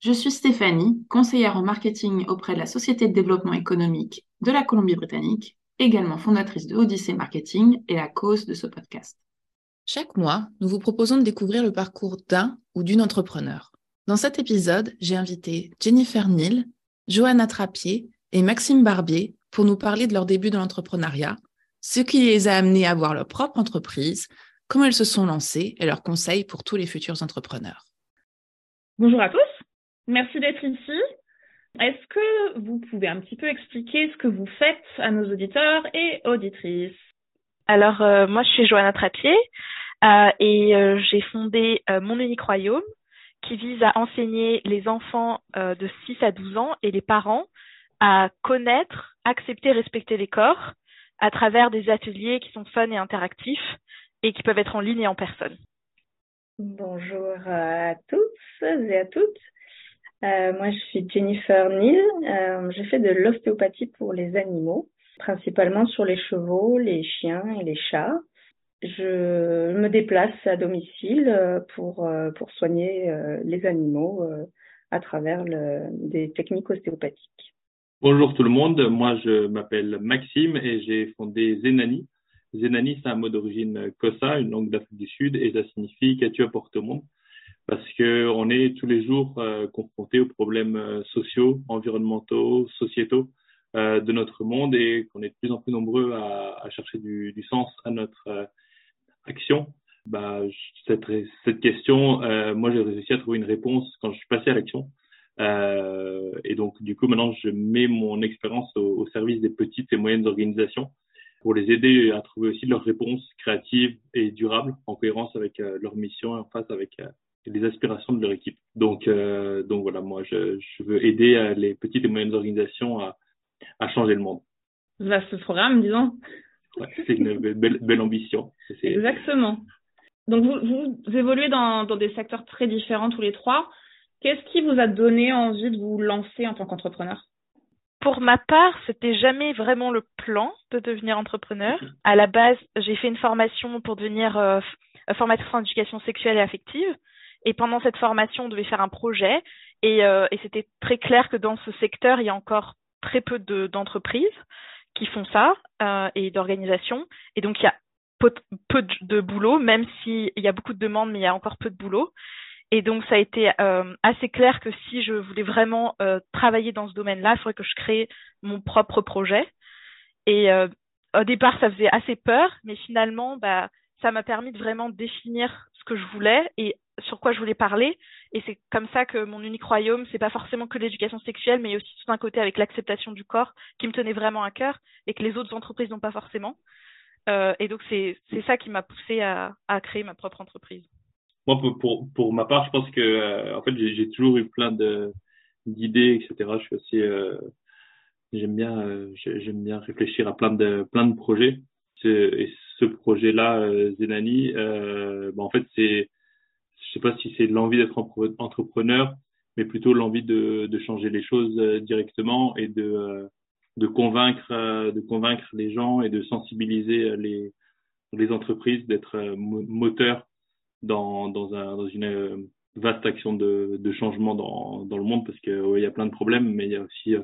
Je suis Stéphanie, conseillère en marketing auprès de la Société de développement économique de la Colombie-Britannique, également fondatrice de Odyssey Marketing et la cause de ce podcast. Chaque mois, nous vous proposons de découvrir le parcours d'un ou d'une entrepreneur. Dans cet épisode, j'ai invité Jennifer Neal, Johanna Trappier et Maxime Barbier pour nous parler de leur début dans l'entrepreneuriat, ce qui les a amenés à avoir leur propre entreprise, comment elles se sont lancées et leurs conseils pour tous les futurs entrepreneurs. Bonjour à tous. Merci d'être ici. Est-ce que vous pouvez un petit peu expliquer ce que vous faites à nos auditeurs et auditrices? Alors, euh, moi, je suis Johanna Trappier euh, et euh, j'ai fondé Mon Unique Royaume qui vise à enseigner les enfants de 6 à 12 ans et les parents à connaître, accepter, respecter les corps à travers des ateliers qui sont fun et interactifs et qui peuvent être en ligne et en personne. Bonjour à tous et à toutes. Euh, moi, je suis Jennifer Neal. Euh, je fais de l'ostéopathie pour les animaux, principalement sur les chevaux, les chiens et les chats. Je me déplace à domicile euh, pour, euh, pour soigner les animaux à travers des techniques ostéopathiques. Bonjour tout le monde, moi je m'appelle Maxime et j'ai fondé Zenani. Zenani, c'est un mot d'origine Kosa, une langue d'Afrique du Sud, et ça signifie qu'as-tu apporté au monde? Parce que on est tous les jours euh, confrontés aux problèmes euh, sociaux, environnementaux, sociétaux euh, de notre monde et qu'on est de plus en plus nombreux à, à chercher du, du, sens à notre action. Bah, cette, cette question, moi j'ai réussi à trouver une réponse quand je suis passé à l'action. et donc du coup maintenant je mets mon expérience au, au service des petites et moyennes organisations pour les aider à trouver aussi leurs réponses créatives et durables en cohérence avec leur mission et en face avec les aspirations de leur équipe. Donc, euh, donc voilà, moi, je, je veux aider euh, les petites et moyennes organisations à, à changer le monde. ce programme, disons. Ouais, c'est une belle, belle ambition. Exactement. Donc, vous, vous évoluez dans, dans des secteurs très différents tous les trois. Qu'est-ce qui vous a donné envie de vous lancer en tant qu'entrepreneur? Pour ma part, c'était jamais vraiment le plan de devenir entrepreneur. À la base, j'ai fait une formation pour devenir euh, formatrice en éducation sexuelle et affective. Et pendant cette formation, on devait faire un projet. Et, euh, et c'était très clair que dans ce secteur, il y a encore très peu d'entreprises qui font ça euh, et d'organisations. Et donc, il y a peu, de, boulot, même s'il y a beaucoup de demandes, mais il y a encore peu de boulot. Et donc, ça a été euh, assez clair que si je voulais vraiment travailler dans ce domaine-là, il faudrait que je crée mon propre projet. Et au départ, ça faisait assez peur, mais finalement, bah, ça m'a permis de vraiment définir ce que je voulais et sur quoi je voulais parler. Et c'est comme ça que mon unique royaume, c'est pas forcément que l'éducation sexuelle, mais aussi tout un côté avec l'acceptation du corps qui me tenait vraiment à cœur et que les autres entreprises n'ont pas forcément. Euh, et donc c'est ça qui m'a poussé à, créer ma propre entreprise. Moi, pour, pour, ma part, je pense que euh, en fait j'ai toujours eu plein d'idées, etc. Je suis aussi euh, j'aime bien euh, j'aime bien réfléchir à plein de plein de projets. Et ce projet-là, Zenani, bah, en fait c'est sais pas si c'est l'envie d'être entrepreneur, mais plutôt l'envie de, changer les choses euh, directement et de, euh, convaincre, euh, de convaincre les gens et de sensibiliser les, entreprises d'être moteurs dans, dans, un, dans une vaste action de, changement dans, le monde parce qu'il y a plein de problèmes, mais il y a aussi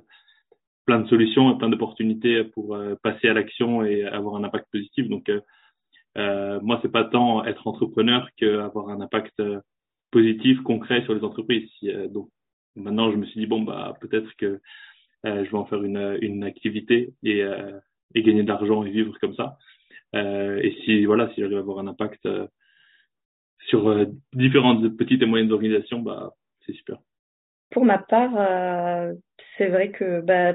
plein de solutions et plein d'opportunités pour passer à l'action et avoir un impact positif. Euh, moi, c'est pas tant être entrepreneur qu'avoir un impact euh, positif, concret sur les entreprises. Euh, donc maintenant, je me suis dit bon bah peut-être que euh, je vais en faire une, une activité et, et gagner de l'argent et vivre comme ça. et si voilà, si j'arrive à avoir un impact sur différentes petites et moyennes organisations, bah c'est super. Pour ma part, c'est vrai que bah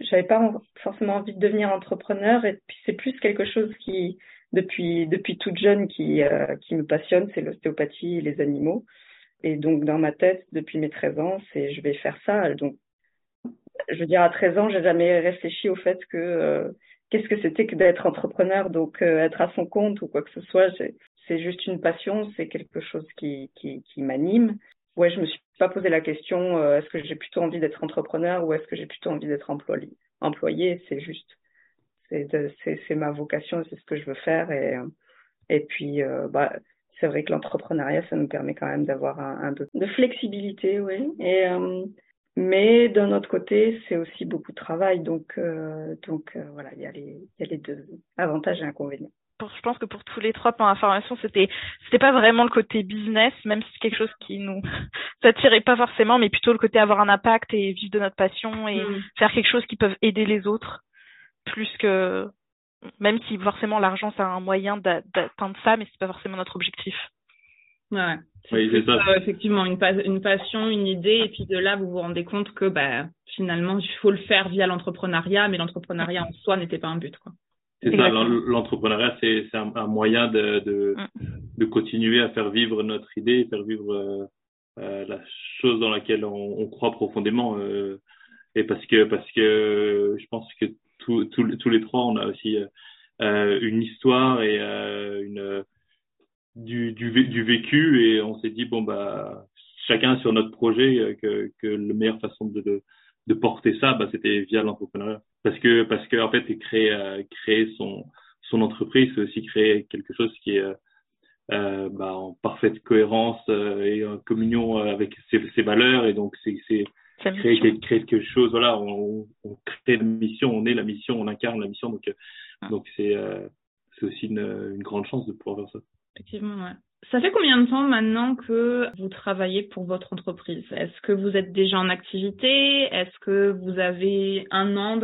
j'avais pas forcément envie de devenir entrepreneur et puis c'est plus quelque chose qui depuis depuis toute jeune qui euh, qui me passionne, c'est l'ostéopathie et les animaux. Et donc dans ma tête depuis mes 13 ans, c'est je vais faire ça. Donc je veux dire, à 13 ans, j'ai jamais réfléchi au fait que qu'est-ce que c'était que d'être entrepreneur, donc être à son compte ou quoi que ce soit. C'est juste une passion, c'est quelque chose qui, qui, qui m'anime. Ouais, je me suis pas posé la question est-ce que j'ai plutôt envie d'être entrepreneur ou est-ce que j'ai plutôt envie d'être employé. Employé, c'est juste, c'est ma vocation, c'est ce que je veux faire et et puis bah c'est vrai que l'entrepreneuriat, ça nous permet quand même d'avoir un, peu de flexibilité, oui. Et euh, mais d'un autre côté, c'est aussi beaucoup de travail, donc euh, donc euh, voilà, il y a les y a les deux avantages et inconvénients. je pense que pour tous les trois points d'information, c'était c'était pas vraiment le côté business, même si c'est quelque chose qui nous s'attirait pas forcément, mais plutôt le côté avoir un impact et vivre de notre passion et mm. faire quelque chose qui peut aider les autres, plus que même si forcément l'argent c'est un moyen d'atteindre ça, mais c'est pas forcément notre objectif. Ouais. Oui, c'est ça. Euh, effectivement, une, une passion, une idée, et puis de là, vous vous rendez compte que bah, finalement, il faut le faire via l'entrepreneuriat, mais l'entrepreneuriat en soi n'était pas un but. Quoi. C'est ça, l'entrepreneuriat, c'est un, un, moyen de, de, mm. de, continuer à faire vivre notre idée, faire vivre euh, euh, la chose dans laquelle on, on croit profondément. Euh, et parce que, parce que je pense que tous les trois, on a aussi euh, euh, une histoire et euh, du, vécu et on s'est dit bon bah chacun sur notre projet que, que la meilleure façon de, porter ça bah, c'était via l'entrepreneuriat. Parce que parce que en fait créer créer son entreprise c'est aussi créer quelque chose qui est bah, en parfaite cohérence et en communion avec ses, ses valeurs. Et donc c'est créer quelque chose voilà on, on, crée la mission on est la mission on incarne la mission donc euh, ah. donc c'est euh, c'est aussi une, une, grande chance de pouvoir faire ça. Effectivement ouais. Ça fait combien de temps maintenant que vous travaillez pour votre entreprise? Est-ce que vous êtes déjà en activité? Est-ce que vous avez un an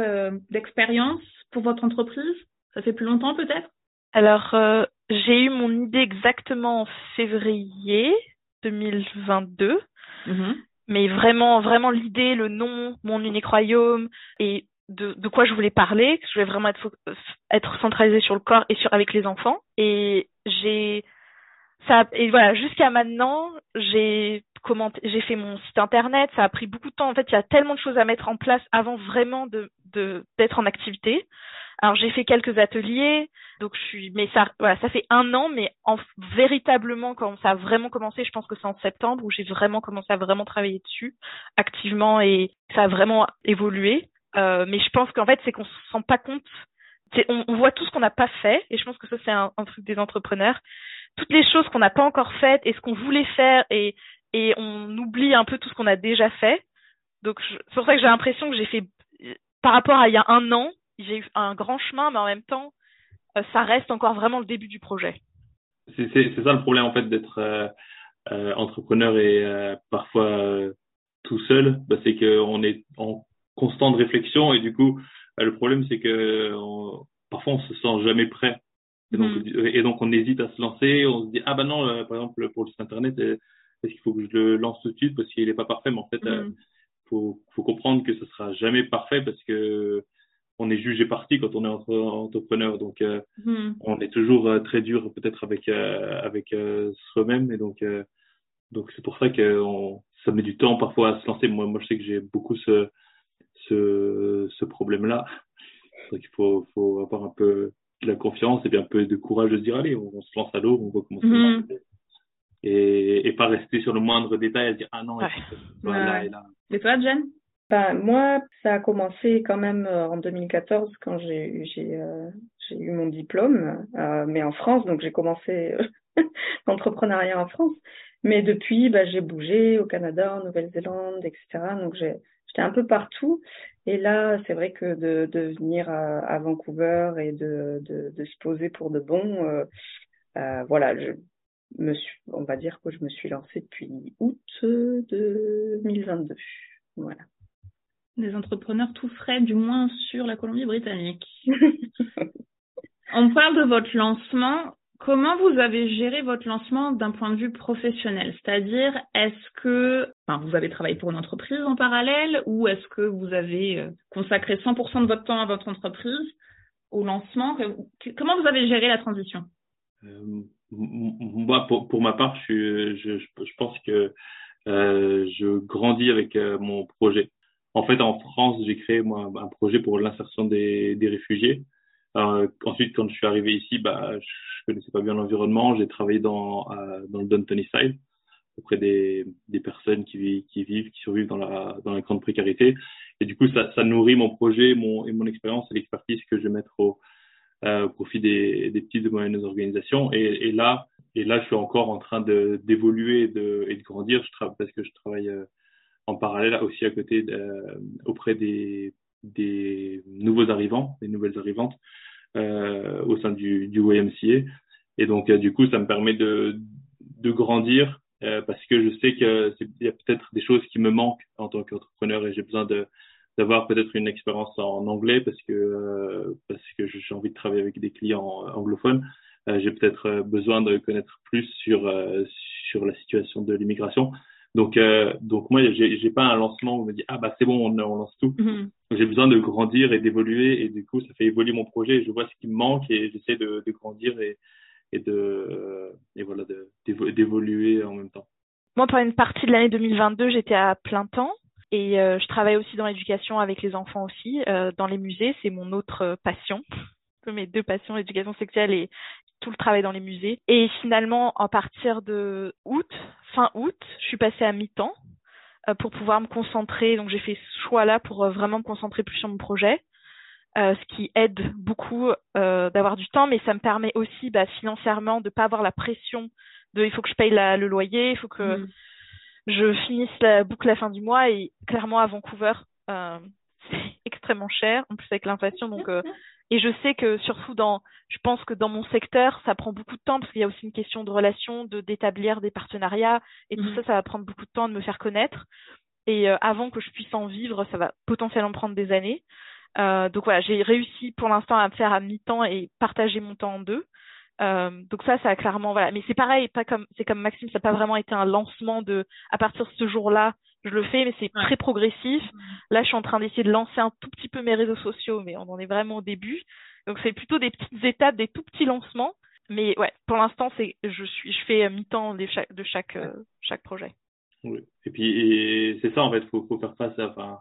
d'expérience pour votre entreprise? Ça fait plus longtemps peut-être? Alors, euh, j'ai eu mon idée exactement en février 2022. Mm mais vraiment, vraiment l'idée, le nom, mon unique royaume et de, de quoi je voulais parler. Je voulais vraiment être, être centralisée sur le corps et sur avec les enfants. Et j'ai ça et voilà jusqu'à maintenant j'ai commenté j'ai fait mon site internet ça a pris beaucoup de temps. En fait il y a tellement de choses à mettre en place avant vraiment de d'être en activité. Alors j'ai fait quelques ateliers, donc je suis, mais ça, voilà, ça fait un an, mais en véritablement quand ça a vraiment commencé, je pense que c'est en septembre où j'ai vraiment commencé à vraiment travailler dessus activement et ça a vraiment évolué. Euh, mais je pense qu'en fait c'est qu'on se rend pas compte, on, on, voit tout ce qu'on n'a pas fait et je pense que ça c'est un truc des entrepreneurs, toutes les choses qu'on n'a pas encore faites et ce qu'on voulait faire et on oublie un peu tout ce qu'on a déjà fait. Donc c'est pour ça que j'ai l'impression que j'ai fait par rapport à il y a un an, j'ai eu un grand chemin, mais en même temps, euh, ça reste encore vraiment le début du projet. C'est ça le problème en fait d'être euh, euh, entrepreneur et parfois tout seul, bah, c'est qu'on est en constante réflexion et du coup le problème c'est que parfois on se sent jamais prêt et donc, mm. et donc on hésite à se lancer, on se dit ah bah non par exemple pour le site internet est-ce qu'il faut que je le lance tout de suite parce qu'il n'est pas parfait? Mais en fait mm. faut faut comprendre que ce sera jamais parfait parce que on est jugé parti quand on est entrepreneur. Donc, euh, hmm. on est toujours euh, très dur peut-être avec euh, avec soi-même. Et donc, donc c'est pour ça que ça met du temps parfois à se lancer. Moi, moi, je sais que j'ai beaucoup ce ce, ce problème-là. Donc, il faut faut avoir un peu de la confiance et bien un peu de courage de se dire allez, on, se lance à l'eau, on voit comment ça hmm. Et, et pas rester sur le moindre détail à se dire ah non, voilà, et là. Et toi, Jen? Moi, ça a commencé quand même euh, en 2014 quand j'ai j'ai euh, j'ai eu mon diplôme, euh, mais en France, donc j'ai commencé l'entrepreneuriat en France. Mais depuis, bah, j'ai bougé au Canada, en Nouvelle-Zélande, etc. Donc j'étais un peu partout. Et là, c'est vrai que de, de venir à, à, Vancouver et de, de, de, se poser pour de bon, euh, euh, voilà, je me suis, on va dire que je me suis lancée depuis août 2022. Voilà des entrepreneurs tout frais, du moins sur la Colombie-Britannique. On parle de votre lancement. Comment vous avez géré votre lancement d'un point de vue professionnel? C'est-à-dire, est-ce que vous avez travaillé pour une entreprise en parallèle ou est-ce que vous avez euh, consacré 100% de votre temps à votre entreprise au lancement? Comment vous avez géré la transition? Euh, Moi, pour, ma part, je, pense que euh, je grandis avec mon projet. en fait, en France, j'ai créé moi un projet pour l'insertion des réfugiés. Euh, ensuite, quand je suis arrivé ici, bah, je connaissais pas bien l'environnement. J'ai travaillé dans, dans le auprès des, des personnes qui, vivent, qui survivent dans la, dans la grande précarité. Et du coup, ça, ça nourrit mon projet mon, et mon expérience et l'expertise que je vais mettre au, euh, profit des, des petites et moyennes organisations. Et, et, là, et là, je suis encore en train d'évoluer et de, et de grandir. Je parce que je travaille euh, en parallèle aussi à côté euh, auprès des, des nouveaux arrivants, des nouvelles arrivantes euh, au sein du, du YMCA. Et donc, euh, du coup, ça me permet de, de grandir euh, parce que je sais qu'il y a peut-être des choses qui me manquent en tant qu'entrepreneur et j'ai besoin de d'avoir peut-être une expérience en anglais parce que euh, parce que j'ai envie de travailler avec des clients anglophones. Euh, j'ai peut-être besoin de connaître plus sur sur la situation de l'immigration. Donc, euh, donc moi, j'ai, pas un lancement où on me dit ah bah c'est bon, on, on lance tout. Mm-hmm. J'ai besoin de grandir et d'évoluer et du coup, ça fait évoluer mon projet. Je vois ce qui me manque et j'essaie de, de grandir et, et de euh, et voilà d'évoluer en même temps. Moi, pour une partie de l'année 2022, j'étais à plein temps et euh, je travaille aussi dans l'éducation avec les enfants aussi, euh, dans les musées. C'est mon autre passion mes deux passions, l'éducation sexuelle et tout le travail dans les musées. Et finalement, à partir de août, fin août, je suis passée à mi-temps euh, pour pouvoir me concentrer. Donc j'ai fait ce choix-là pour euh, vraiment me concentrer plus sur mon projet. Euh, ce qui aide beaucoup euh, d'avoir du temps, mais ça me permet aussi bah, financièrement de pas avoir la pression de il faut que je paye la, le loyer, il faut que mm. je finisse la boucle à la fin du mois et clairement à Vancouver euh, c'est extrêmement cher en plus avec l'inflation donc et je sais que surtout dans, je pense que dans mon secteur, ça prend beaucoup de temps parce qu'il y a aussi une question de relation, de d'établir des partenariats et tout mhm. ça, ça va prendre beaucoup de temps de me faire connaître. Et euh, avant que je puisse en vivre, ça va potentiellement prendre des années. Euh, donc voilà, j'ai réussi pour l'instant à me faire à mi-temps et partager mon temps en deux. Euh, donc ça, ça a clairement voilà. Mais c'est pareil, pas comme c'est comme Maxime, ça n'a pas vraiment été un lancement de à partir de ce jour-là, je le fais, mais c'est très progressif. Là, je suis en train d'essayer de lancer un tout petit peu mes réseaux sociaux, mais on en est vraiment au début. Donc c'est plutôt des petites étapes, des tout petits lancements. Mais ouais, pour l'instant, c'est je suis je fais mi-temps de chaque de chaque euh, chaque projet. Oui. Et puis c'est ça en fait, faut faut faire face à enfin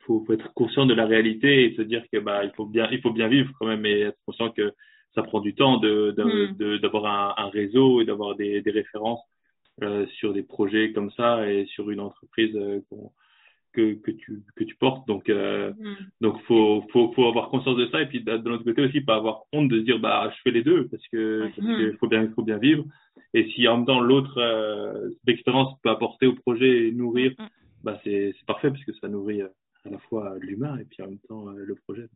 faut, faut être conscient de la réalité et se dire que bah il faut bien il faut bien vivre quand même et être conscient que ça prend du temps de hmm. d'avoir un, un, réseau et d'avoir des, des références euh, sur des projets comme ça et sur une entreprise euh, que, que, tu, que tu portes. Donc, euh, mm. donc faut, faut, faut avoir conscience de ça et puis de, l'autre côté aussi pas avoir honte de se dire bah je fais les deux parce que mm. faut bien, faut bien vivre. Et si en même temps l'autre euh, expérience peut apporter au projet et nourrir, mm. bah c'est parfait parce que ça nourrit à la fois l'humain et puis en même temps le projet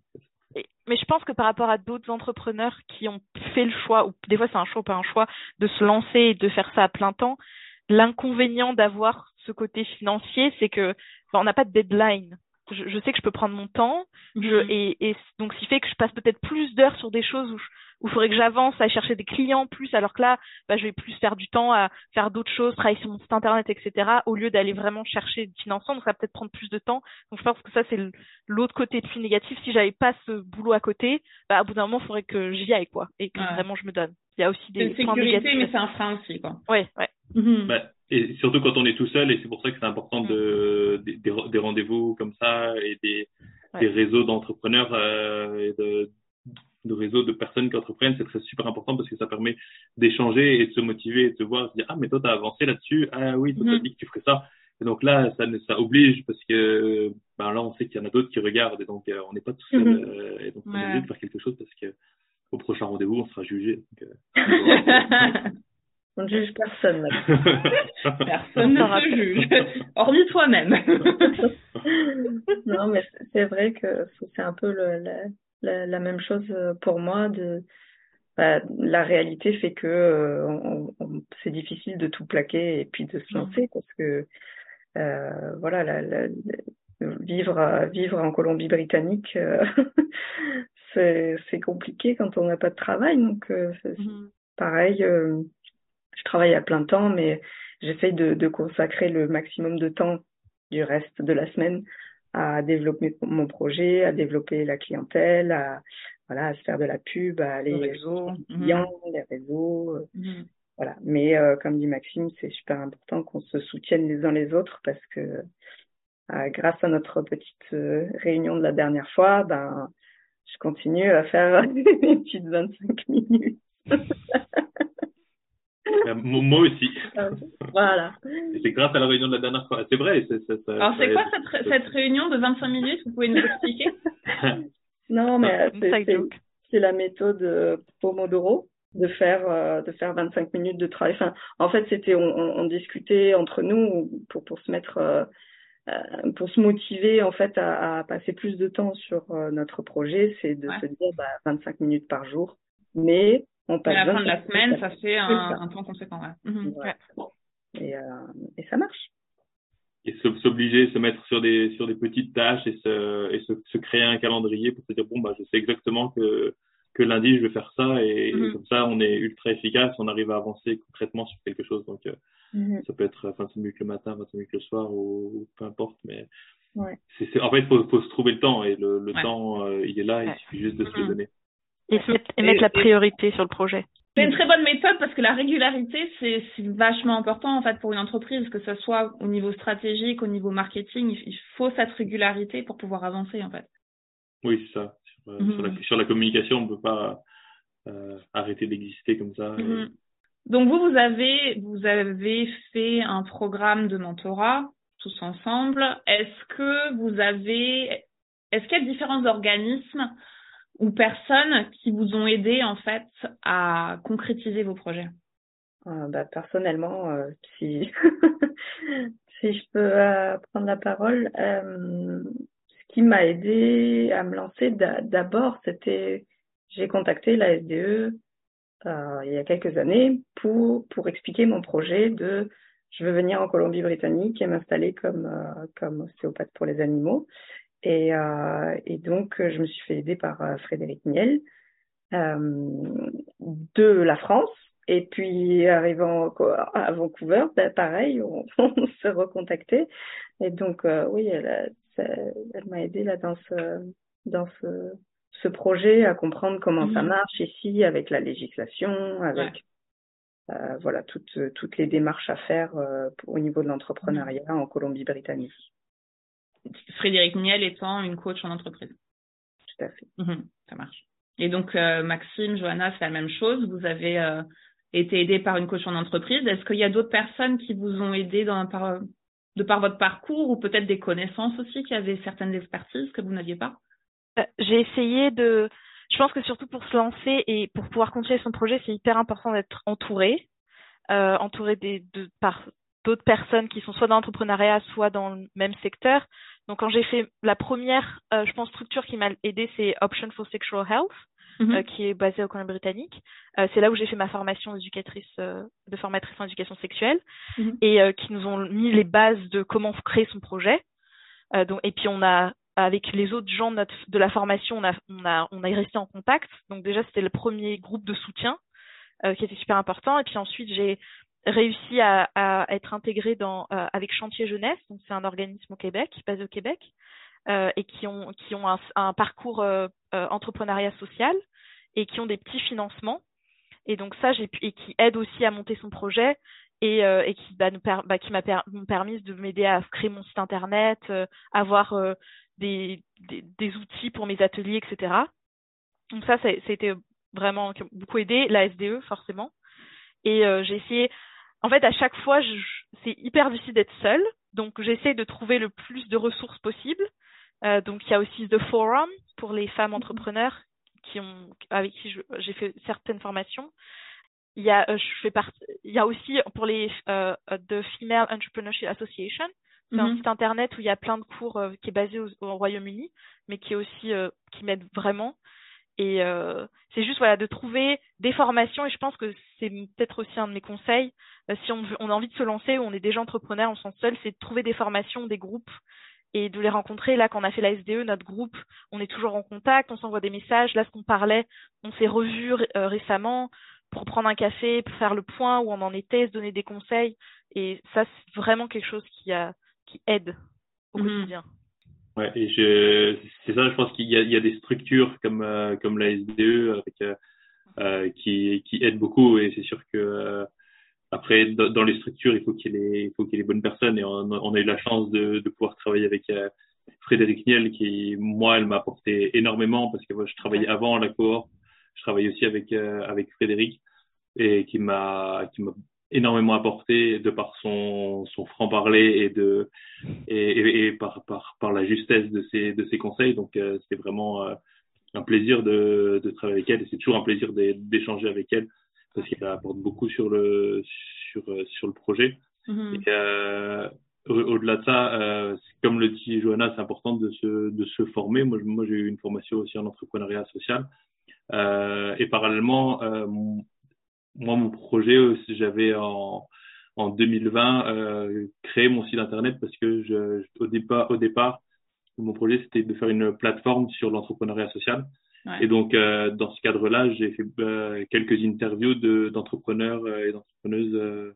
mais je pense que par rapport à d'autres entrepreneurs qui ont fait le choix, ou des fois c'est un choix ou pas un choix, de se lancer et de faire ça à plein temps, l'inconvénient d'avoir ce côté financier, c'est que on n'a pas de deadline. Je, je, sais que je peux prendre mon temps, je, mhm. et, et, donc ce qui fait que je passe peut-être plus d'heures sur des choses où je, où il faudrait que j'avance à chercher des clients plus, alors que là, bah, je vais plus faire du temps à faire d'autres choses, travailler sur mon site internet, etc., au lieu d'aller vraiment chercher du financement. Donc ça va peut-être prendre plus de temps. Donc je pense que ça, c'est l'autre côté plus négatif. Si j'avais pas ce boulot à côté, bah, au bout d'un moment, il faudrait que j'y aille, quoi, et que vraiment je me donne. Il y a aussi des points négatifs. mais c'est un frein aussi, quoi. Ouais, ouais. Mhm. Bah, et surtout quand on est tout seul, et c'est pour ça que c'est important de, des, des rendez-vous comme ça et des, des réseaux d'entrepreneurs euh, et de de réseau de personnes qui entreprennent, c'est très super important parce que ça permet d'échanger et de se motiver et de se voir, se dire ah mais toi t'as avancé là-dessus, ah oui toi t'as mm-hmm. dit que tu ferais ça. Et donc là ça ça oblige parce que ben là on sait qu'il y en a d'autres qui regardent et donc euh, on n'est pas tout seul mm-hmm. euh, et donc on est obligé de faire quelque chose parce que au prochain rendez-vous on sera jugé. Donc, euh, on ne juge personne. personne ne se juge, hormis toi-même. non mais c'est vrai que c'est un peu le, la, la, même chose euh, pour moi. De, bah, la réalité fait que euh, on, on, c'est difficile de tout plaquer et puis de se lancer parce que euh, voilà, la, la, vivre vivre en Colombie-Britannique, euh, c'est c'est compliqué quand on n'a pas de travail. Donc mm-hmm. pareil, je travaille à plein temps, mais j'essaye de, de consacrer le maximum de temps du reste de la semaine à développer mon projet, à développer la clientèle, à voilà, à se faire de la pub, à aller les réseaux, clients, les réseaux, euh, mhm. voilà. Mais euh, comme dit Maxime, c'est super important qu'on se soutienne les uns les autres parce que grâce à notre petite réunion de la dernière fois, ben, je continue à faire des petites 25 minutes. moi aussi. voilà. C'est grâce à la réunion de la dernière fois. C'est vrai. Alors, c'est quoi cette, cette, réunion de 25 minutes? Vous pouvez nous expliquer? Non, mais c'est la méthode Pomodoro de faire euh, de faire 25 minutes de travail. Enfin, en fait, c'était on, on, discutait entre nous pour pour se mettre euh, euh, pour se motiver en fait à, à, passer plus de temps sur notre projet, c'est de se dire bah, 25 minutes par jour, mais on passe. à la fin de la semaine, ça fait un, un, temps conséquent. Mhm, et, et ça marche et s'obliger, se mettre sur des sur des petites tâches et se et se, se, créer un calendrier pour se dire bon bah je sais exactement que que lundi je vais faire ça et, mhm. comme ça on est ultra efficace, on arrive à avancer concrètement sur quelque chose. Donc euh, mhm. ça peut être 25 minutes le matin, 25 minutes le soir ou, peu importe, mais ouais. c'est en fait il faut, faut, se trouver le temps et le, le temps euh, il est là, il suffit juste de se le donner. Et, et mettre la priorité sur le projet. C'est une très bonne méthode parce que la régularité, c'est vachement important en fait pour une entreprise, que ce soit au niveau stratégique, au niveau marketing, il faut cette régularité pour pouvoir avancer en fait. Oui, c'est ça. Euh, mhm. sur, la, communication, on ne peut pas euh, arrêter d'exister comme ça. Mhm. Donc vous, vous avez, vous avez fait un programme de mentorat tous ensemble. Est-ce que vous avez, est-ce qu'il y a différents organismes ou personnes qui vous ont aidé en fait à concrétiser vos projets? Euh, bah, Personnellement, euh, si si je peux prendre la parole, qui m'a aidé à me lancer d'abord, c'était j'ai contacté la SDE euh, il y a quelques années pour pour expliquer mon projet de je veux venir en Colombie-Britannique et m'installer comme euh, comme ostéopathe pour les animaux et euh, et donc je me suis fait aider par euh, Frédéric Niel euh, de la France et puis arrivant à Vancouver, ben, pareil, on, on s'est recontacté. Et donc euh, oui, elle elle m'a aidé là dans ce dans ce, ce projet à comprendre comment ça mhm. marche ici avec la législation, avec euh, voilà toutes toutes les démarches à faire euh, au niveau de l'entrepreneuriat en Colombie-Britannique. Frédéric Niel étant une coach en entreprise. Tout à fait. Mhm, ça marche. Et donc euh, Maxime, Johanna, c'est la même chose. Vous avez euh, été aidé par une coach en entreprise. Est-ce qu'il y a d'autres personnes qui vous ont aidé dans par de par votre parcours ou peut-être des connaissances aussi qui avaient certaines expertises que vous n'aviez pas? Euh, J'ai essayé de. Je pense que surtout pour se lancer et pour pouvoir continuer son projet, c'est hyper important d'être entouré, euh, entouré des, de, par d'autres personnes qui sont soit dans l'entrepreneuriat, soit dans le même secteur. Donc quand j'ai fait la première, euh, je pense, structure qui m'a aidé, c'est Option for Sexual Health. Euh, mhm. qui est basée au Colombie-Britannique. Euh, c'est là où j'ai fait ma formation d'éducatrice, euh, de formatrice en éducation sexuelle, mhm. et qui nous ont mis les bases de comment créer son projet. donc, et puis on a avec les autres gens de, notre, de la formation, on a, on a, on a resté en contact. Donc déjà, c'était le premier groupe de soutien qui était super important. Et puis ensuite, j'ai réussi à, être intégrée dans, avec Chantier Jeunesse. Donc c'est un organisme au Québec, basé au Québec, euh, et qui ont, qui ont un, parcours euh, entrepreneuriat social et qui ont des petits financements. Et donc ça, j'ai et qui aident aussi à monter son projet et, euh, et qui, bah, bah, qui m'a permis de m'aider à créer mon site internet, euh, avoir euh, des, des, outils pour mes ateliers, etc. Donc ça, ça, vraiment beaucoup aidé, la SDE forcément. Et euh, j'ai essayé, en fait, à chaque fois, c'est hyper difficile d'être seule, donc j'essaie de trouver le plus de ressources possible. Euh, donc il y a aussi The Forum pour les femmes entrepreneurs qui ont, avec qui j'ai fait certaines formations. Il y a, euh, je fais partie, il y a aussi pour les euh, The Female Entrepreneurship Association. C'est un mhm. site internet où il y a plein de cours euh, qui est basé au, Royaume-Uni, mais qui est aussi qui m'aide vraiment. Et euh, c'est juste voilà de trouver des formations et je pense que c'est peut-être aussi un de mes conseils. si on, veut, on a envie de se lancer ou on est déjà entrepreneur, on se sent seul, c'est de trouver des formations, des groupes et de les rencontrer. Là, quand on a fait la SDE, notre groupe, on est toujours en contact, on s'envoie des messages. Là, ce qu'on parlait, on s'est revus euh, récemment pour prendre un café, pour faire le point où on en était, se donner des conseils. Et ça, c'est vraiment quelque chose qui, a, qui aide au mmh. quotidien. Ouais, et je, c'est ça, je pense qu'il y a, il y a des structures comme, euh, comme la SDE avec, euh, euh, qui, qui aident beaucoup et c'est sûr que après, dans les structures, il faut qu'il y ait, il faut qu'il y ait les bonnes personnes et on, on, a eu la chance de, de pouvoir travailler avec Frédéric Niel qui, moi, elle m'a apporté énormément parce que moi, je travaillais avant à la cohorte. Je travaillais aussi avec, avec Frédéric et qui m'a, qui m'a énormément apporté de par son, son franc-parler et de et, et, par, par, par la justesse de ses, de ses conseils. Donc euh, c'était vraiment euh, un plaisir de, de travailler avec elle et c'est toujours un plaisir d'échanger avec elle parce qu'elle apporte beaucoup sur le sur sur le projet. Et, euh, au-delà de ça, euh, comme le dit Johanna, c'est important de se, de se former. Moi, moi j'ai eu une formation aussi en entrepreneuriat social. Euh, et parallèlement, euh, moi, mon projet, j'avais en, en 2020 euh, créé mon site internet parce que je, au départ, au départ, mon projet c'était de faire une plateforme sur l'entrepreneuriat social. Et donc, euh, dans ce cadre-là, j'ai fait euh, quelques interviews d'entrepreneurs et d'entrepreneuses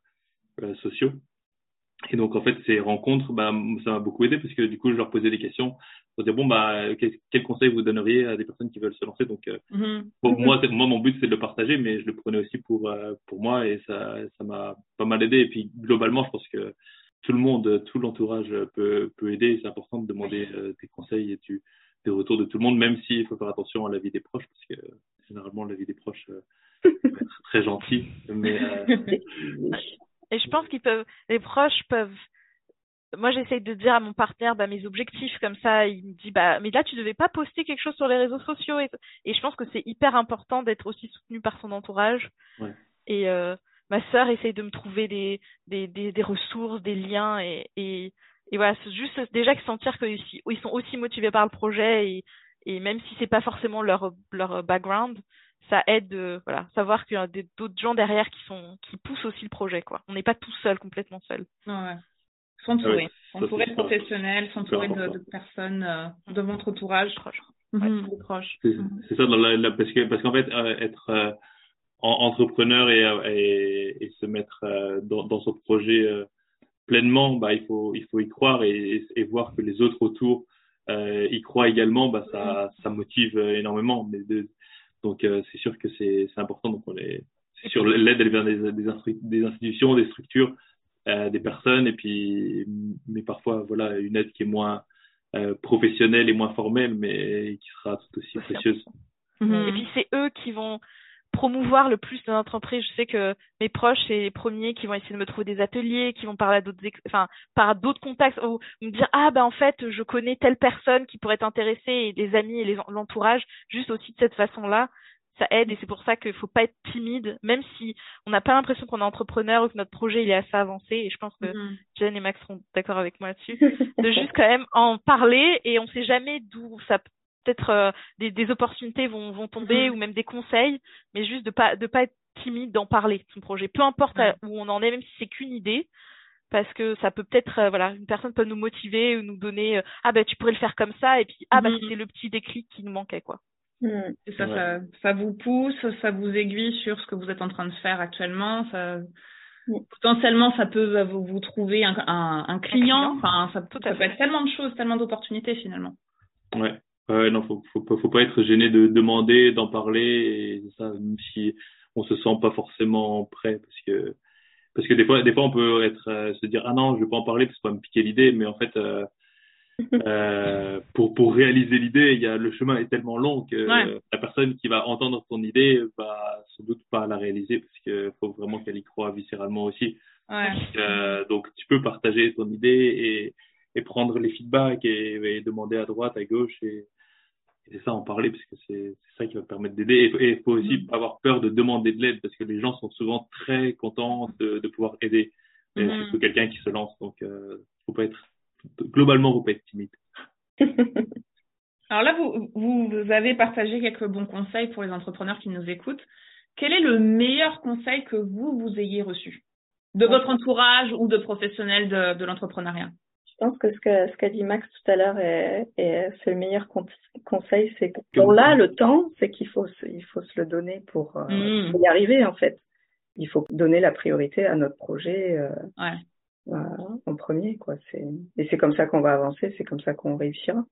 sociaux. Et donc, en fait, ces rencontres, bah, ça m'a beaucoup aidé parce que du coup, je leur posais des questions pour dire, bon, bah, quel, conseil vous donneriez à des personnes qui veulent se lancer? Donc, euh, mm-hmm. moi, moi, mon but, c'est de le partager, mais je le prenais aussi pour, euh, pour moi et ça ça m'a pas mal aidé. Et puis, globalement, je pense que tout le monde, tout l'entourage peut, peut aider. C'est important de demander euh, des conseils et du, des retours de tout le monde, même s'il faut faire attention à la vie des proches, parce que généralement, la vie des proches très gentil. Mais, Et je pense qu'ils peuvent, les proches peuvent. Moi, j'essaye de dire à mon partenaire bah, mes objectifs comme ça. Il me dit bah mais là tu devais pas poster quelque chose sur les réseaux sociaux et, et je pense que c'est hyper important d'être aussi soutenu par son entourage. Ouais. Et euh, ma sœur essaye de me trouver des des, des, des ressources, des liens et, et, et voilà, c'est juste déjà sentir qu'ils ils sont aussi motivés par le projet et, et même si c'est pas forcément leur leur background, ça aide de voilà savoir qu'il y a d'autres gens derrière qui sont qui poussent aussi le projet quoi. On n'est pas tout seul complètement seul. Ouais. S'entourer, s'entourer de professionnels, s'entourer de, de, personnes euh, de votre entourage proche. Mhm. proche. C'est ça dans la, parce que parce qu'en fait euh, être euh, entrepreneur et, et, et, se mettre dans, dans son projet pleinement, bah il faut il faut y croire et, et voir que les autres autour y croient également, bah ça ça motive énormément. Mais de, donc euh, c'est sûr que c'est important. Donc on est sur l'aide elle vient des, des, institutions, des structures, euh, des personnes et puis mais parfois voilà une aide qui est moins euh, professionnelle et moins formelle mais qui sera tout aussi précieuse. Et puis c'est eux qui vont promouvoir le plus de notre entreprise. Je sais que mes proches, c'est les premiers qui vont essayer de me trouver des ateliers, qui vont parler à d'autres, enfin, par d'autres contacts, ou me dire, ah, ben, en fait, je connais telle personne qui pourrait être intéressée, et les amis et l'entourage, juste aussi de cette façon-là. Ça aide et c'est pour ça qu'il faut pas être timide, même si on n'a pas l'impression qu'on est entrepreneur ou que notre projet il est assez avancé. Et je pense que mm-hmm. Jen et Max seront d'accord avec moi là-dessus. de juste quand même en parler et on sait jamais d'où ça peut-être euh, des, des, opportunités vont, vont tomber mhm. ou même des conseils, mais juste de pas de pas être timide d'en parler de son projet, peu importe où on en est, même si c'est qu'une idée, parce que ça peut peut-être euh, voilà une personne peut nous motiver ou nous donner euh, ah ben tu pourrais le faire comme ça et puis ah ben c'est le petit déclic qui nous manquait quoi. Mhm. Et ça, ça, ça vous pousse, ça vous aiguille sur ce que vous êtes en train de faire actuellement. Ça, potentiellement, ça peut vous, vous trouver un, un, un, client. Enfin, ça, ça peut être tellement de choses, tellement d'opportunités finalement. Ouais. Ouais, non, faut, faut, faut pas être gêné de demander, d'en parler, et ça, même si on se sent pas forcément prêt, parce que parce que des fois, des fois, on peut être euh, se dire ah non, je vais pas en parler parce que ça va me piquer l'idée, mais en fait, euh, euh, pour pour réaliser l'idée, il y a le chemin est tellement long que la personne qui va entendre ton idée va sans doute pas la réaliser parce que faut vraiment qu'elle y croit viscéralement aussi. Ouais. Euh, donc tu peux partager ton idée et et prendre les feedbacks et, et, demander à droite, à gauche et, c'est ça en parler parce que c'est ça qui va permettre d'aider. Et il faut aussi mm. avoir peur de demander de l'aide parce que les gens sont souvent très contents de, de pouvoir aider. Mm. surtout quelqu'un qui se lance. Donc euh, faut pas être globalement faut pas être timide. Alors là vous, vous avez partagé quelques bons conseils pour les entrepreneurs qui nous écoutent. Quel est le meilleur conseil que vous vous ayez reçu? De votre entourage ou de professionnels de, de l'entrepreneuriat? Je pense que ce qu'a ce qu'a dit Max tout à l'heure est, est c'est le meilleur conseil, c'est qu'on là le temps, c'est qu'il faut se, il faut se le donner pour, euh, mm. y arriver en fait. Il faut donner la priorité à notre projet euh, ouais. euh, en premier quoi. C'est et c'est comme ça qu'on va avancer, c'est comme ça qu'on réussira.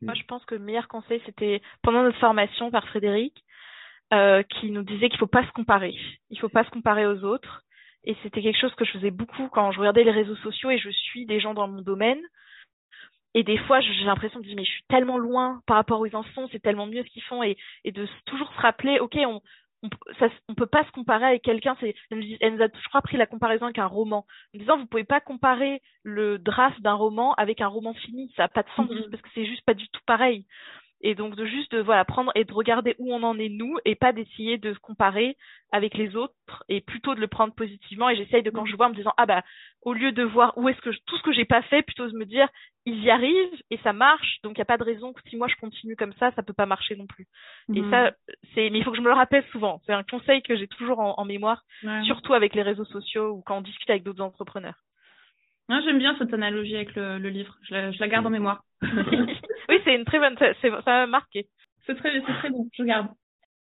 Moi, je pense que le meilleur conseil c'était pendant notre formation par Frédéric, euh, qui nous disait qu'il faut pas se comparer. Il faut pas se comparer aux autres Et c'était quelque chose que je faisais beaucoup quand je regardais les réseaux sociaux et je suis des gens dans mon domaine. Et des fois, j'ai l'impression de dire, mais je suis tellement loin par rapport où ils en sont, c'est tellement mieux ce qu'ils font, et, et de toujours se rappeler, ok, on, on, ça, on peut pas se comparer avec quelqu'un. C'est, elle nous a, je crois, pris la comparaison avec un roman, en disant, vous pouvez pas comparer le draft d'un roman avec un roman fini, ça a pas de sens mm-hmm. parce que c'est juste pas du tout pareil et donc de juste de voilà prendre et de regarder où on en est nous et pas d'essayer de se comparer avec les autres et plutôt de le prendre positivement. Et j'essaye de quand je vois en me disant ah bah au lieu de voir où est-ce que tout ce que j'ai pas fait plutôt de me dire il y arrive et ça marche donc il y a pas de raison que si moi je continue comme ça ça peut pas marcher non plus. Et Mhm. ça c'est mais il faut que je me le rappelle souvent. C'est un conseil que j'ai toujours en, en mémoire Ouais. surtout avec les réseaux sociaux ou quand on discute avec d'autres entrepreneurs J'aime bien cette analogie avec le, le livre. Je la, je la garde en mémoire. oui c'est une très bonne ça, m'a marqué C'est très, c'est très bon. Je garde.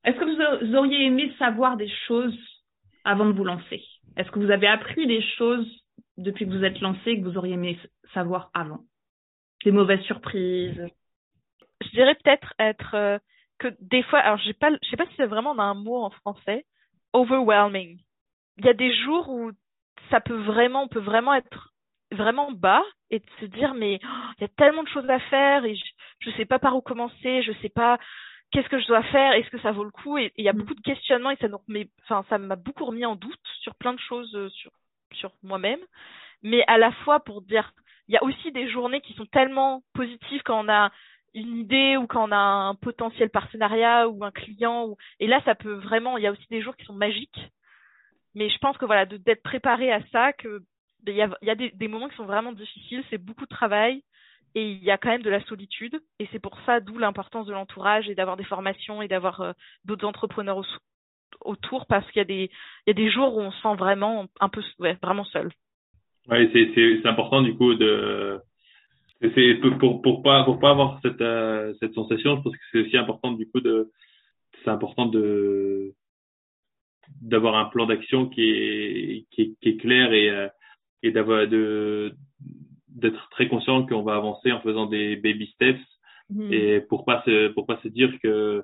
Est-ce que vous auriez aimé savoir des choses avant de vous lancer? Est-ce que vous avez appris des choses depuis que vous êtes lancé que vous auriez aimé savoir avant? Des mauvaises surprises? Je dirais peut-être être euh, que des fois, alors j'ai pas, je sais pas si c'est vraiment un mot en français, overwhelming. Il y a des jours où ça peut vraiment, on peut vraiment être vraiment bas et de se dire mais oh, il y a tellement de choses à faire et je, je sais pas par où commencer, je sais pas qu'est-ce que je dois faire, est-ce que ça vaut le coup et il y a Mm. beaucoup de questionnements et ça enfin ça m'a beaucoup remis en doute sur plein de choses euh, sur sur moi-même, mais à la fois pour dire il y a aussi des journées qui sont tellement positives quand on a une idée ou quand on a un potentiel partenariat ou un client ou et là ça peut vraiment il y a aussi des jours qui sont magiques mais je pense que voilà d'être préparé à ça que il y a, il y a des, moments qui sont vraiment difficiles c'est beaucoup de travail et il y a quand même de la solitude et c'est pour ça d'où l'importance de l'entourage et d'avoir des formations et d'avoir euh, d'autres entrepreneurs au- autour parce qu'il y a des y a des jours où on se sent vraiment un peu ouais, vraiment seul. Ouais, c'est important du coup de c'est pour pour pas pour pas avoir cette euh, cette sensation, je pense que c'est aussi important du coup de c'est important de d'avoir un plan d'action qui est qui est qui est clair et euh, et d'avoir de d'être très conscient qu'on va avancer en faisant des baby steps Mhm. et pour pas se pour pas se dire que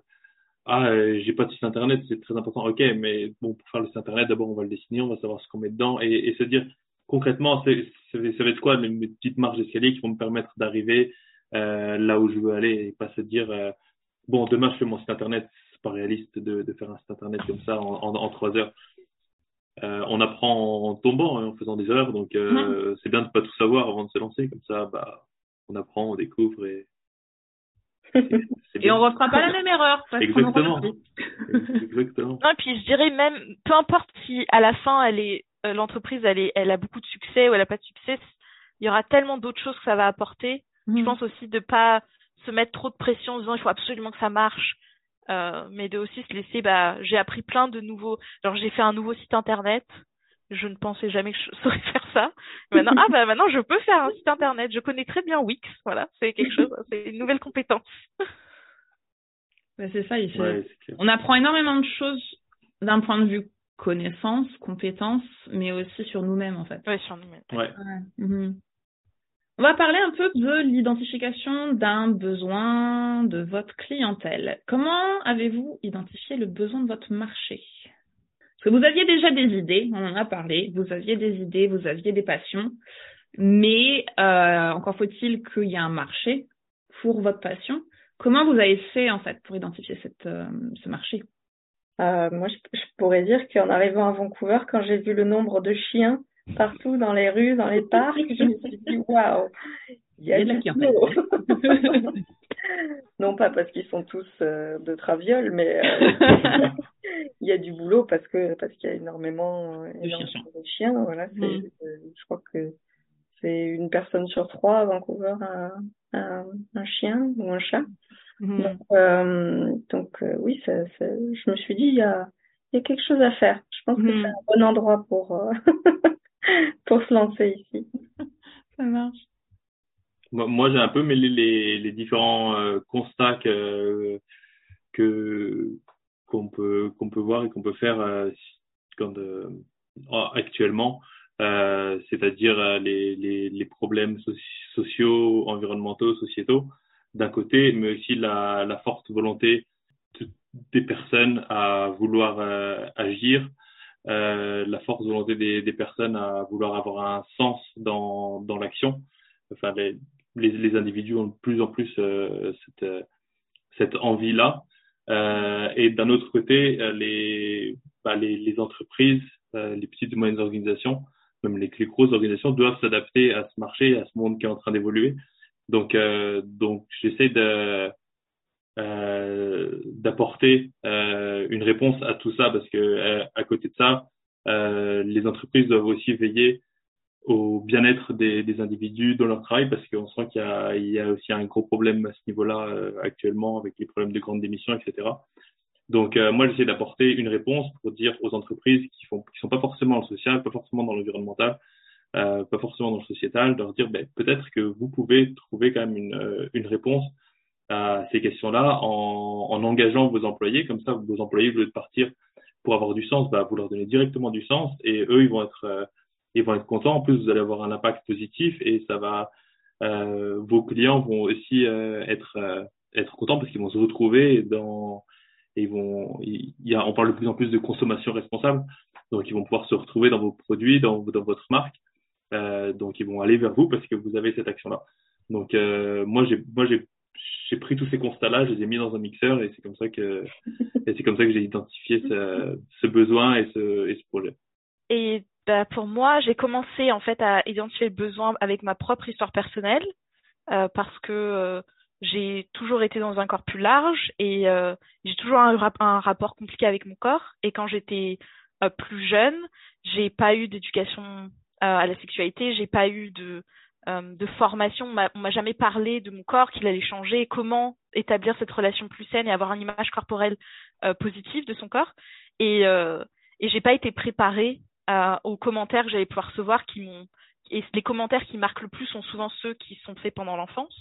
ah j'ai pas de site internet c'est très important. Ok mais bon pour faire le site internet d'abord on va le dessiner on va savoir ce qu'on met dedans et, et se dire concrètement ça va être quoi mes mes petites marches d'escalier qui vont me permettre d'arriver euh, là où je veux aller et pas se dire euh, bon demain je fais mon site internet. C'est pas réaliste de, de faire un site internet comme ça en, en, en trois heures on apprend en tombant et en faisant des erreurs donc euh, c'est bien de pas tout savoir avant de se lancer comme ça bah on apprend on découvre et c'est- c'est Et on refera pas la même erreur. parce Exactement. Exactement. Non, et puis je dirais même, peu importe si à la fin elle est euh, l'entreprise elle est elle a beaucoup de succès ou elle a pas de succès, il y aura tellement d'autres choses que ça va apporter. Je Mhm. pense aussi de pas se mettre trop de pression en disant il faut absolument que ça marche, euh, mais de aussi se laisser. Bah, j'ai appris plein de nouveaux. Alors j'ai fait un nouveau site internet. Je ne pensais jamais que je saurais faire ça. Maintenant, ah bah maintenant je peux faire un site internet. Je connais très bien Wix. Voilà, c'est quelque chose, c'est une nouvelle compétence. Ouais, c'est ça. il- Ouais. On apprend énormément de choses d'un point de vue connaissance, compétence, mais aussi sur nous-mêmes en fait. Ouais, sur nous. Ouais. Mhm. On va parler un peu de l'identification d'un besoin de votre clientèle. Comment avez-vous identifié le besoin de votre marché? Parce que vous aviez déjà des idées, on en a parlé, vous aviez des idées, vous aviez des passions, mais euh, encore faut-il qu'il y ait un marché pour votre passion. Comment vous avez fait en fait pour identifier cette, euh, ce marché? Euh, moi, je, je pourrais dire qu'en arrivant à Vancouver, quand j'ai vu le nombre de chiens partout dans les rues, dans les parcs, je me suis dit waouh, il y a Il y a de. Non pas parce qu'ils sont tous euh, de traviole, mais euh, il y a du boulot parce que parce qu'il y a énormément, euh, De énormément chiens. de chiens. Voilà, c'est, Mm. euh, je crois que c'est une personne sur trois à Vancouver a, a un chien ou un chat. Mhm. Donc, donc oui, ça, ça- je me suis dit, il y a, il y a quelque chose à faire. Je pense que Mhm. c'est un bon endroit pour, pour se lancer ici. Ça marche. Moi, moi, j'ai un peu mêlé les, les différents euh, constats que que qu'on peut qu'on peut voir et qu'on peut faire euh, quand euh, actuellement, euh, c'est-à-dire euh, les, les les problèmes soci- sociaux, environnementaux, sociétaux d'un côté, mais aussi la la forte volonté de- des personnes à vouloir euh, agir euh, la force volonté des, des, personnes à vouloir avoir un sens dans, dans l'action. Enfin, les, les, individus ont de plus en plus euh, cette, cette envie-là. Euh, et d'un autre côté, les, bah, les, les, entreprises, les petites et moyennes organisations, même les, les grosses organisations, doivent s'adapter à ce marché, à ce monde qui est en train d'évoluer. Donc, donc j'essaie de euh, d'apporter euh, une réponse à tout ça parce que euh, à côté de ça, les entreprises doivent aussi veiller au bien-être des, individus dans leur travail parce qu'on sent qu'il y a, aussi un gros problème à ce niveau-là actuellement avec les problèmes de grande démission, etc. Donc moi j'essaie d'apporter une réponse pour dire aux entreprises qui font sont pas forcément dans le social, pas forcément dans l'environnemental, pas forcément dans le sociétal, de leur dire ben, peut-être que vous pouvez trouver quand même une réponse ces questions-là en, en, engageant vos employés. Comme ça, vos employés, au lieu de partir pour avoir du sens, bah, vous leur donnez directement du sens et eux, ils vont être, euh, ils vont être contents. En plus, vous allez avoir un impact positif et ça va, euh, vos clients vont aussi euh, être, euh, être contents parce qu'ils vont se retrouver dans, ils vont, il y a, on parle de plus en plus de consommation responsable. Donc, ils vont pouvoir se retrouver dans vos produits, dans, dans votre marque. donc, ils vont aller vers vous parce que vous avez cette action-là. Donc, moi, j'ai, moi, j'ai j'ai pris tous ces constats-là, je les ai mis dans un mixeur et c'est comme ça que c'est comme ça que j'ai identifié ce, ce, besoin et ce, et ce projet. Et bah, pour moi, j'ai commencé en fait à identifier le besoin avec ma propre histoire personnelle euh, parce que euh, j'ai toujours été dans un corps plus large et euh, j'ai toujours un, un, rapport compliqué avec mon corps. Et quand j'étais plus jeune, j'ai pas eu d'éducation à la sexualité, j'ai pas eu de de formation, on m'a jamais parlé de mon corps, qu'il allait changer, comment établir cette relation plus saine et avoir une image corporelle euh, positive de son corps. Et, euh, et j'ai pas été préparée euh, aux commentaires que j'allais pouvoir recevoir qui m'ont et les commentaires qui marquent le plus sont souvent ceux qui sont faits pendant l'enfance.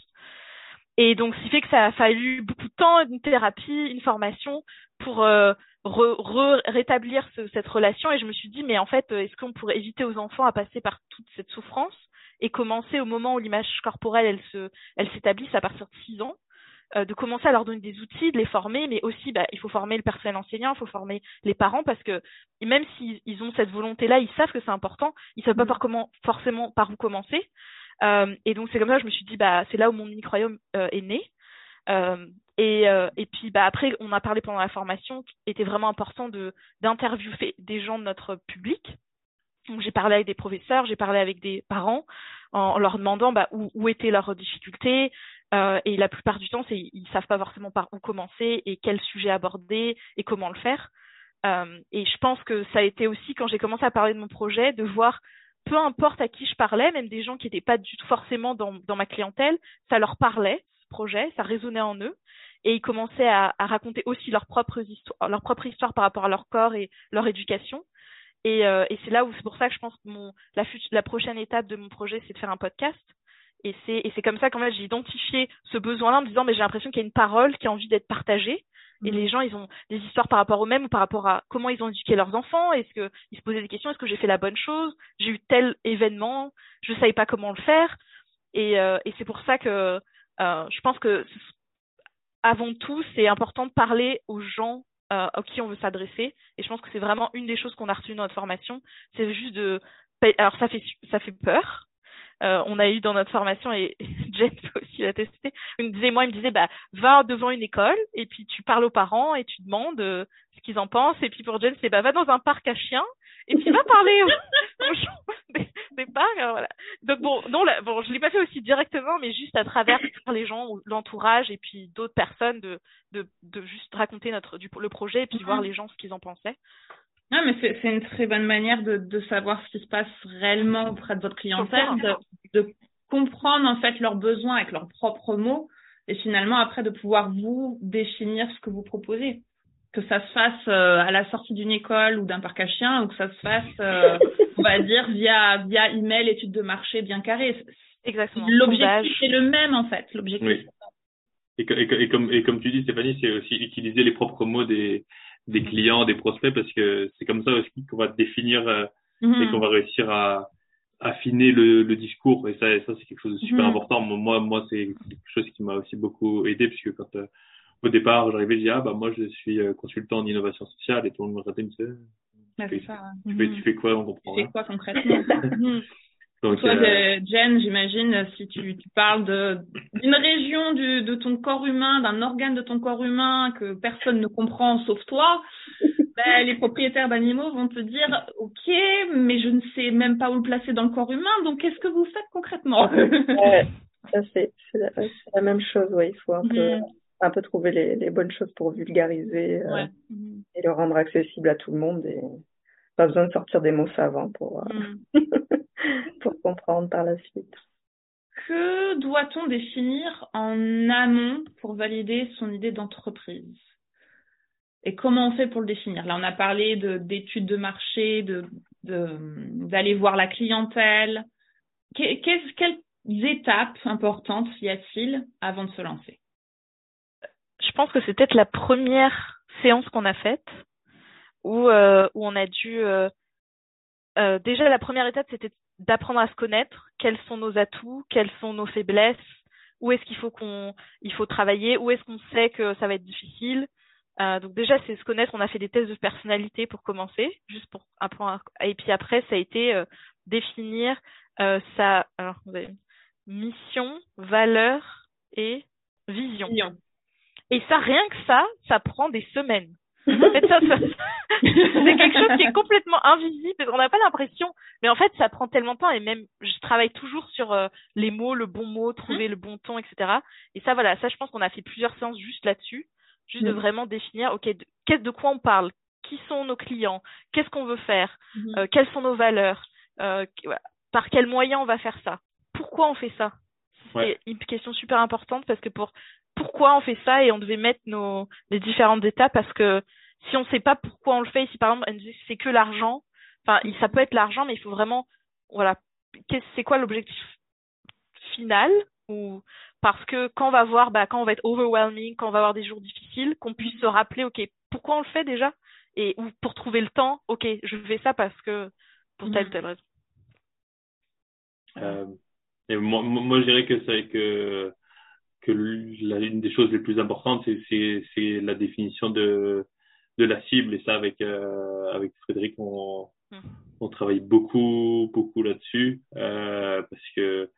Et donc, ce qui fait que ça a fallu beaucoup de temps, une thérapie, une formation pour euh, rétablir ce, cette relation. Et je me suis dit, mais en fait, est-ce qu'on pourrait éviter aux enfants à passer par toute cette souffrance? Et commencer au moment où l'image corporelle elle se elle s'établit à partir de 6 ans euh, de commencer à leur donner des outils, de les former, mais aussi bah, il faut former le personnel enseignant, il faut former les parents parce que même s'ils ont cette volonté-là, ils savent que c'est important, ils savent pas par comment forcément par où commencer. Euh, et donc c'est comme ça que je me suis dit bah c'est là où mon microyome euh, est né. Euh, et, euh, et puis bah après on a parlé pendant la formation, était vraiment important de d'interviewer des gens de notre public j'ai parlé avec des professeurs, j'ai parlé avec des parents en, leur demandant bah, où, où, étaient leurs difficultés. Euh, et la plupart du temps, c'est ils savent pas forcément par où commencer et quel sujet aborder et comment le faire. Euh, et je pense que ça a été aussi quand j'ai commencé à parler de mon projet de voir peu importe à qui je parlais, même des gens qui n'étaient pas du tout forcément dans, dans ma clientèle, ça leur parlait ce projet, ça résonnait en eux et ils commençaient à, à raconter aussi leur propre histoire, leur propre histoire par rapport à leur corps et leur éducation. Et, euh, et c'est là où c'est pour ça que je pense que mon, la, la prochaine étape de mon projet, c'est de faire un podcast. Et c'est, et c'est comme ça qu'en fait, j'ai identifié ce besoin-là en me disant, mais j'ai l'impression qu'il y a une parole qui a envie d'être partagée. Et mmh. les gens, ils ont des histoires par rapport eux-mêmes ou par rapport à comment ils ont éduqué leurs enfants. Est-ce qu'ils se posaient des questions Est-ce que j'ai fait la bonne chose? J'ai eu tel événement, je ne savais pas comment le faire. Et, euh, et c'est pour ça que euh, je pense que avant tout, c'est important de parler aux gens euh, à qui on veut s'adresser. Et je pense que c'est vraiment une des choses qu'on a retenues dans notre formation. C'est juste de. Alors ça fait ça fait peur. Euh, on a eu dans notre formation et Jen aussi l'a testé. Il me disait moi, il me disait bah va devant une école et puis tu parles aux parents et tu demandes euh, ce qu'ils en pensent. Et puis pour Jen c'est bah va dans un parc à chiens et puis va parler aux, aux gens des pas voilà. Donc bon, non, là, bon, je l'ai pas fait aussi directement, mais juste à travers les gens, l'entourage et puis d'autres personnes de, de, de juste raconter notre du, le projet et puis voir mhm. les gens ce qu'ils en pensaient. Non, mais c'est une très bonne manière de, de savoir ce qui se passe réellement auprès de votre clientèle, de, de comprendre en fait leurs besoins avec leurs propres mots et finalement après de pouvoir vous définir ce que vous proposez que ça se fasse euh, à la sortie d'une école ou d'un parc à chiens ou que ça se fasse, euh, on va dire, via, via email, étude de marché bien carré. Exactement. L'objectif est le même, en fait. L'objectif. Oui. Et, et, et, comme, et comme tu dis, Stéphanie, c'est aussi utiliser les propres mots des, des clients, des prospects, parce que c'est comme ça aussi qu'on va définir euh, mm-hmm. et qu'on va réussir à affiner le, le discours. Et ça, ça c'est quelque chose de super mm-hmm. important. Moi, moi, c'est quelque chose qui m'a aussi beaucoup aidé, puisque quand au départ, j'arrivais, je dis, ah, bah, moi, je suis euh, consultant en innovation sociale, et tout le monde me regardait, me disait, Bah, tu, c'est ça. fais, tu, fais, Mhm. tu fais quoi On comprend Tu fais quoi concrètement Mhm. Donc, Toi, euh, de- Jen, j'imagine, si tu, tu parles d'une région du, de ton corps humain, d'un organe de ton corps humain que personne ne comprend sauf toi, ben, les propriétaires d'animaux vont te dire, ok, mais je ne sais même pas où le placer dans le corps humain, donc qu'est-ce que vous faites concrètement? Ouais, ça c'est la, même chose, oui. Il faut un peu, Mhm. Un peu trouver les, les bonnes choses pour vulgariser euh, Ouais. Et le rendre accessible à tout le monde. Et pas besoin de sortir des mots savants pour, euh, Mhm. pour comprendre par la suite. Que doit-on définir en amont pour valider son idée d'entreprise? Et comment on fait pour le définir? Là, on a parlé de d'études de marché, de de- d'aller voir la clientèle. Que- quelles étapes importantes y a-t-il avant de se lancer? Pense que c'est peut-être la première séance qu'on a faite où, euh, où on a dû. euh, euh, déjà, la première étape, c'était d'apprendre à se connaître. Quels sont nos atouts Quelles sont nos faiblesses Où est-ce qu'il faut qu'on il faut travailler Où est-ce qu'on sait que ça va être difficile Euh, Donc déjà, c'est se connaître. On a fait des tests de personnalité pour commencer, juste pour apprendre. à- Et puis après, ça a été euh, définir euh, sa alors, mission, valeur et vision. Et ça, rien que ça, ça prend des semaines. En fait, ça, ça- c'est quelque chose qui est complètement invisible. qu'on n'a pas l'impression. Mais en fait, ça prend tellement de temps. Et même, je travaille toujours sur euh, les mots, le bon mot, trouver le bon ton, etc. Et ça, voilà, ça, je pense qu'on a fait plusieurs séances juste là-dessus. Juste de Mhm. vraiment définir, OK, de, qu'est-ce de quoi on parle? Qui sont nos clients? Qu'est-ce qu'on veut faire? Mhm. Euh, Quelles sont nos valeurs? Euh. Par quels moyens on va faire ça? Pourquoi on fait ça? C'est Ouais. une question super importante parce que pour pourquoi on fait ça et on devait mettre nos les différentes étapes parce que si on sait pas pourquoi on le fait, si par exemple c'est que l'argent, enfin ça peut être l'argent mais il faut vraiment voilà c'est quoi l'objectif final ou parce que quand on va voir bah quand on va être overwhelming, quand on va avoir des jours difficiles, qu'on puisse se rappeler OK, pourquoi on le fait déjà et ou pour trouver le temps, OK, je fais ça parce que pour telle Mhm. telle raison. Euh, et moi, moi, moi, je dirais que c'est que que la, une des choses les plus importantes, c'est la définition de de la cible. Et ça avec euh, avec Frédéric, on Mhm. on travaille beaucoup beaucoup là-dessus euh, parce que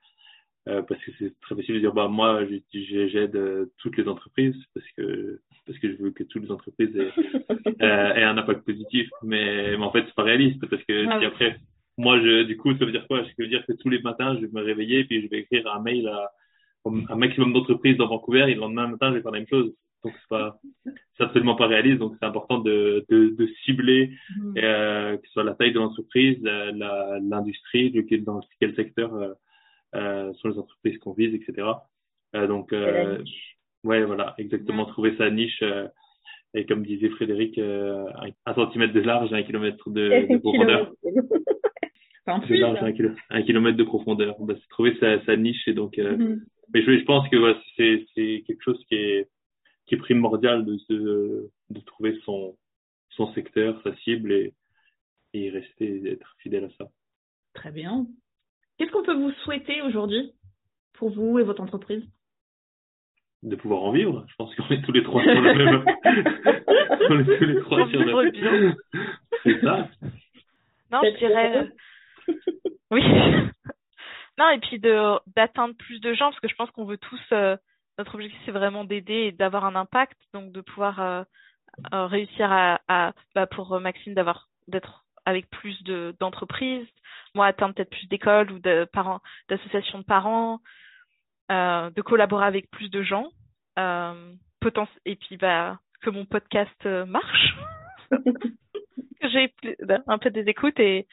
euh, parce que c'est très facile de dire bah moi j'ai- j'ai- j'aide euh, toutes les entreprises parce que parce que je veux que toutes les entreprises aient, euh, aient un impact positif. Mais, mais en fait c'est pas réaliste parce que Ah si après moi je du coup ça veut dire quoi? Ça veut dire que tous les matins je vais me réveiller puis je vais écrire un mail à un maximum d'entreprises dans Vancouver et le lendemain matin je vais faire la même chose donc c'est pas c'est absolument pas réaliste donc c'est important de, de, de cibler Mhm. euh, que ce soit la taille de l'entreprise, la- la- l'industrie, dans quel secteur euh, euh, sont les entreprises qu'on vise, etc. Euh, donc, euh, ouais, voilà, exactement, trouver sa niche. euh, et comme disait Frédéric, euh, un, centimètre de large et un kilomètre de, de profondeur. Un De large, ça. un, kilo- un kilomètre de profondeur. Bah, c'est trouver sa, sa niche et donc. euh, Mhm. Mais je, je pense que ouais, c'est c'est quelque chose qui est qui est primordial de trouver son son secteur, sa cible et rester être fidèle à ça. Très bien. Qu'est-ce qu'on peut vous souhaiter aujourd'hui pour vous et votre entreprise? De pouvoir en vivre. Je pense qu'on est tous les trois sur le même. on est tous les trois sur le bien. C'est ça. Non, je dirais. euh, Oui. Non, et puis de d'atteindre plus de gens, parce que je pense qu'on veut tous. euh, notre objectif, c'est vraiment d'aider et d'avoir un impact, donc de pouvoir euh, euh, réussir à, à bah, pour Maxime d'avoir d'être avec plus de d'entreprises, moi atteindre peut-être plus d'écoles ou de parents, d'associations de parents, de collaborer avec plus de gens, et puis bah que mon podcast marche, que j'ai plus- un peu des écoutes et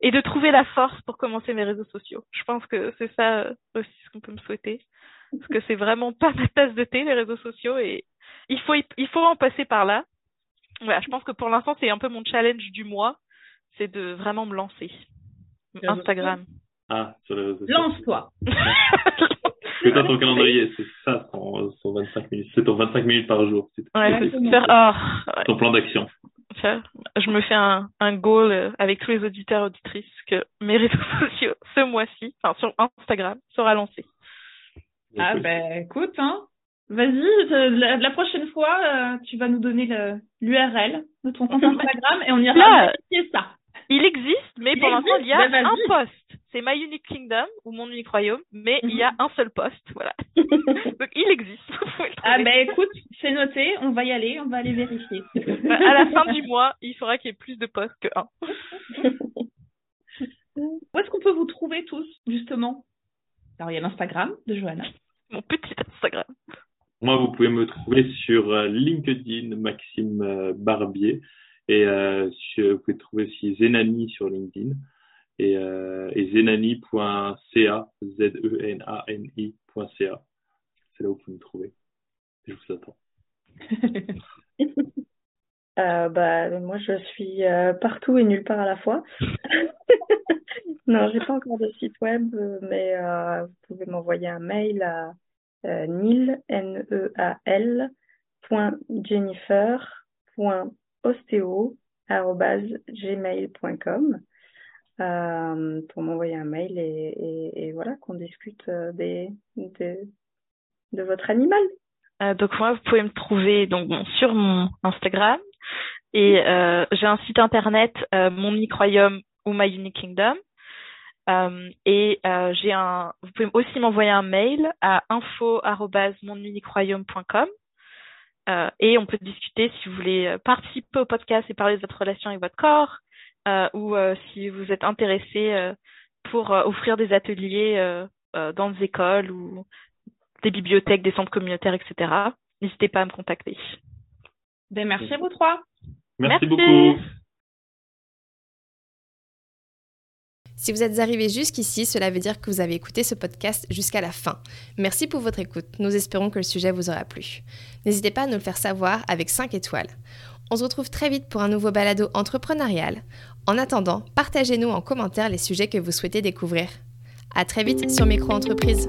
et de trouver la force pour commencer mes réseaux sociaux. Je pense que c'est ça euh, aussi ce qu'on peut me souhaiter. Parce que c'est vraiment pas ma tasse de thé, les réseaux sociaux, et il faut, il faut en passer par là. Voilà, je pense que pour l'instant, c'est un peu mon challenge du mois, c'est de vraiment me lancer. Instagram. Ah, sur les réseaux sociaux. Lance-toi. Que toi, ton calendrier, c'est ça, son, son 25 minutes. C'est ton 25 minutes par jour. C'est Ouais, faire, oh, ouais. ton plan d'action. Je me fais un, un goal euh, avec tous les auditeurs et auditrices que mes réseaux sociaux, ce mois-ci, enfin sur Instagram, sera lancé. Ah ben écoute, hein, Vas-y, la, la, prochaine fois, euh, tu vas nous donner l'URL de ton compte Instagram et on ira vérifier ça. Il existe, mais Il pour l'instant, il y a ben un post. C'est My Unique Kingdom ou Mon Unique Royaume, mais il y a un seul post, voilà. Mhm. Donc il existe. Ah ben écoute, c'est noté, on va y aller, on va aller vérifier. à la fin du mois, il faudra qu'il y ait plus de posts que un. Où est-ce qu'on peut vous trouver tous, justement? Alors, il y a l'Instagram de Johanna. Mon petit Instagram. Moi, vous pouvez me trouver sur euh, LinkedIn, Maxime euh, Barbier. Et euh, vous pouvez trouver aussi Zenani sur LinkedIn. Et, euh, et zenani.ca, Z-E-N-A-N-I.ca. C'est là où vous me trouver. Je vous attends. Euh, bah, moi, je suis euh, partout et nulle part à la fois. Non, j'ai pas encore de site web, mais euh, vous pouvez m'envoyer un mail à nil, N-E-A-L, point jennifer, point arobase gmail.com, euh, pour m'envoyer un mail et, et, et voilà, qu'on discute euh, des, des, de votre animal. Euh, donc moi, vous pouvez me trouver donc bon, sur mon Instagram et euh, j'ai un site internet, mon royaume ou My Unique Kingdom. Et j'ai un, vous pouvez aussi m'envoyer un mail à info@monuniqueroyaume.com euh, et on peut discuter si vous voulez participer au podcast et parler de votre relation avec votre corps ou euh, si vous êtes intéressé euh, pour euh, offrir des ateliers euh, euh, dans des écoles ou des bibliothèques, des centres communautaires, etc. N'hésitez pas à me contacter. Ben, merci à vous trois. Merci, Merci. beaucoup. Si vous êtes arrivé jusqu'ici, cela veut dire que vous avez écouté ce podcast jusqu'à la fin. Merci pour votre écoute. Nous espérons que le sujet vous aura plu. N'hésitez pas à nous le faire savoir avec 5 étoiles. On se retrouve très vite pour un nouveau balado entrepreneurial. En attendant, partagez-nous en commentaire les sujets que vous souhaitez découvrir. À très vite sur Micro Entreprise.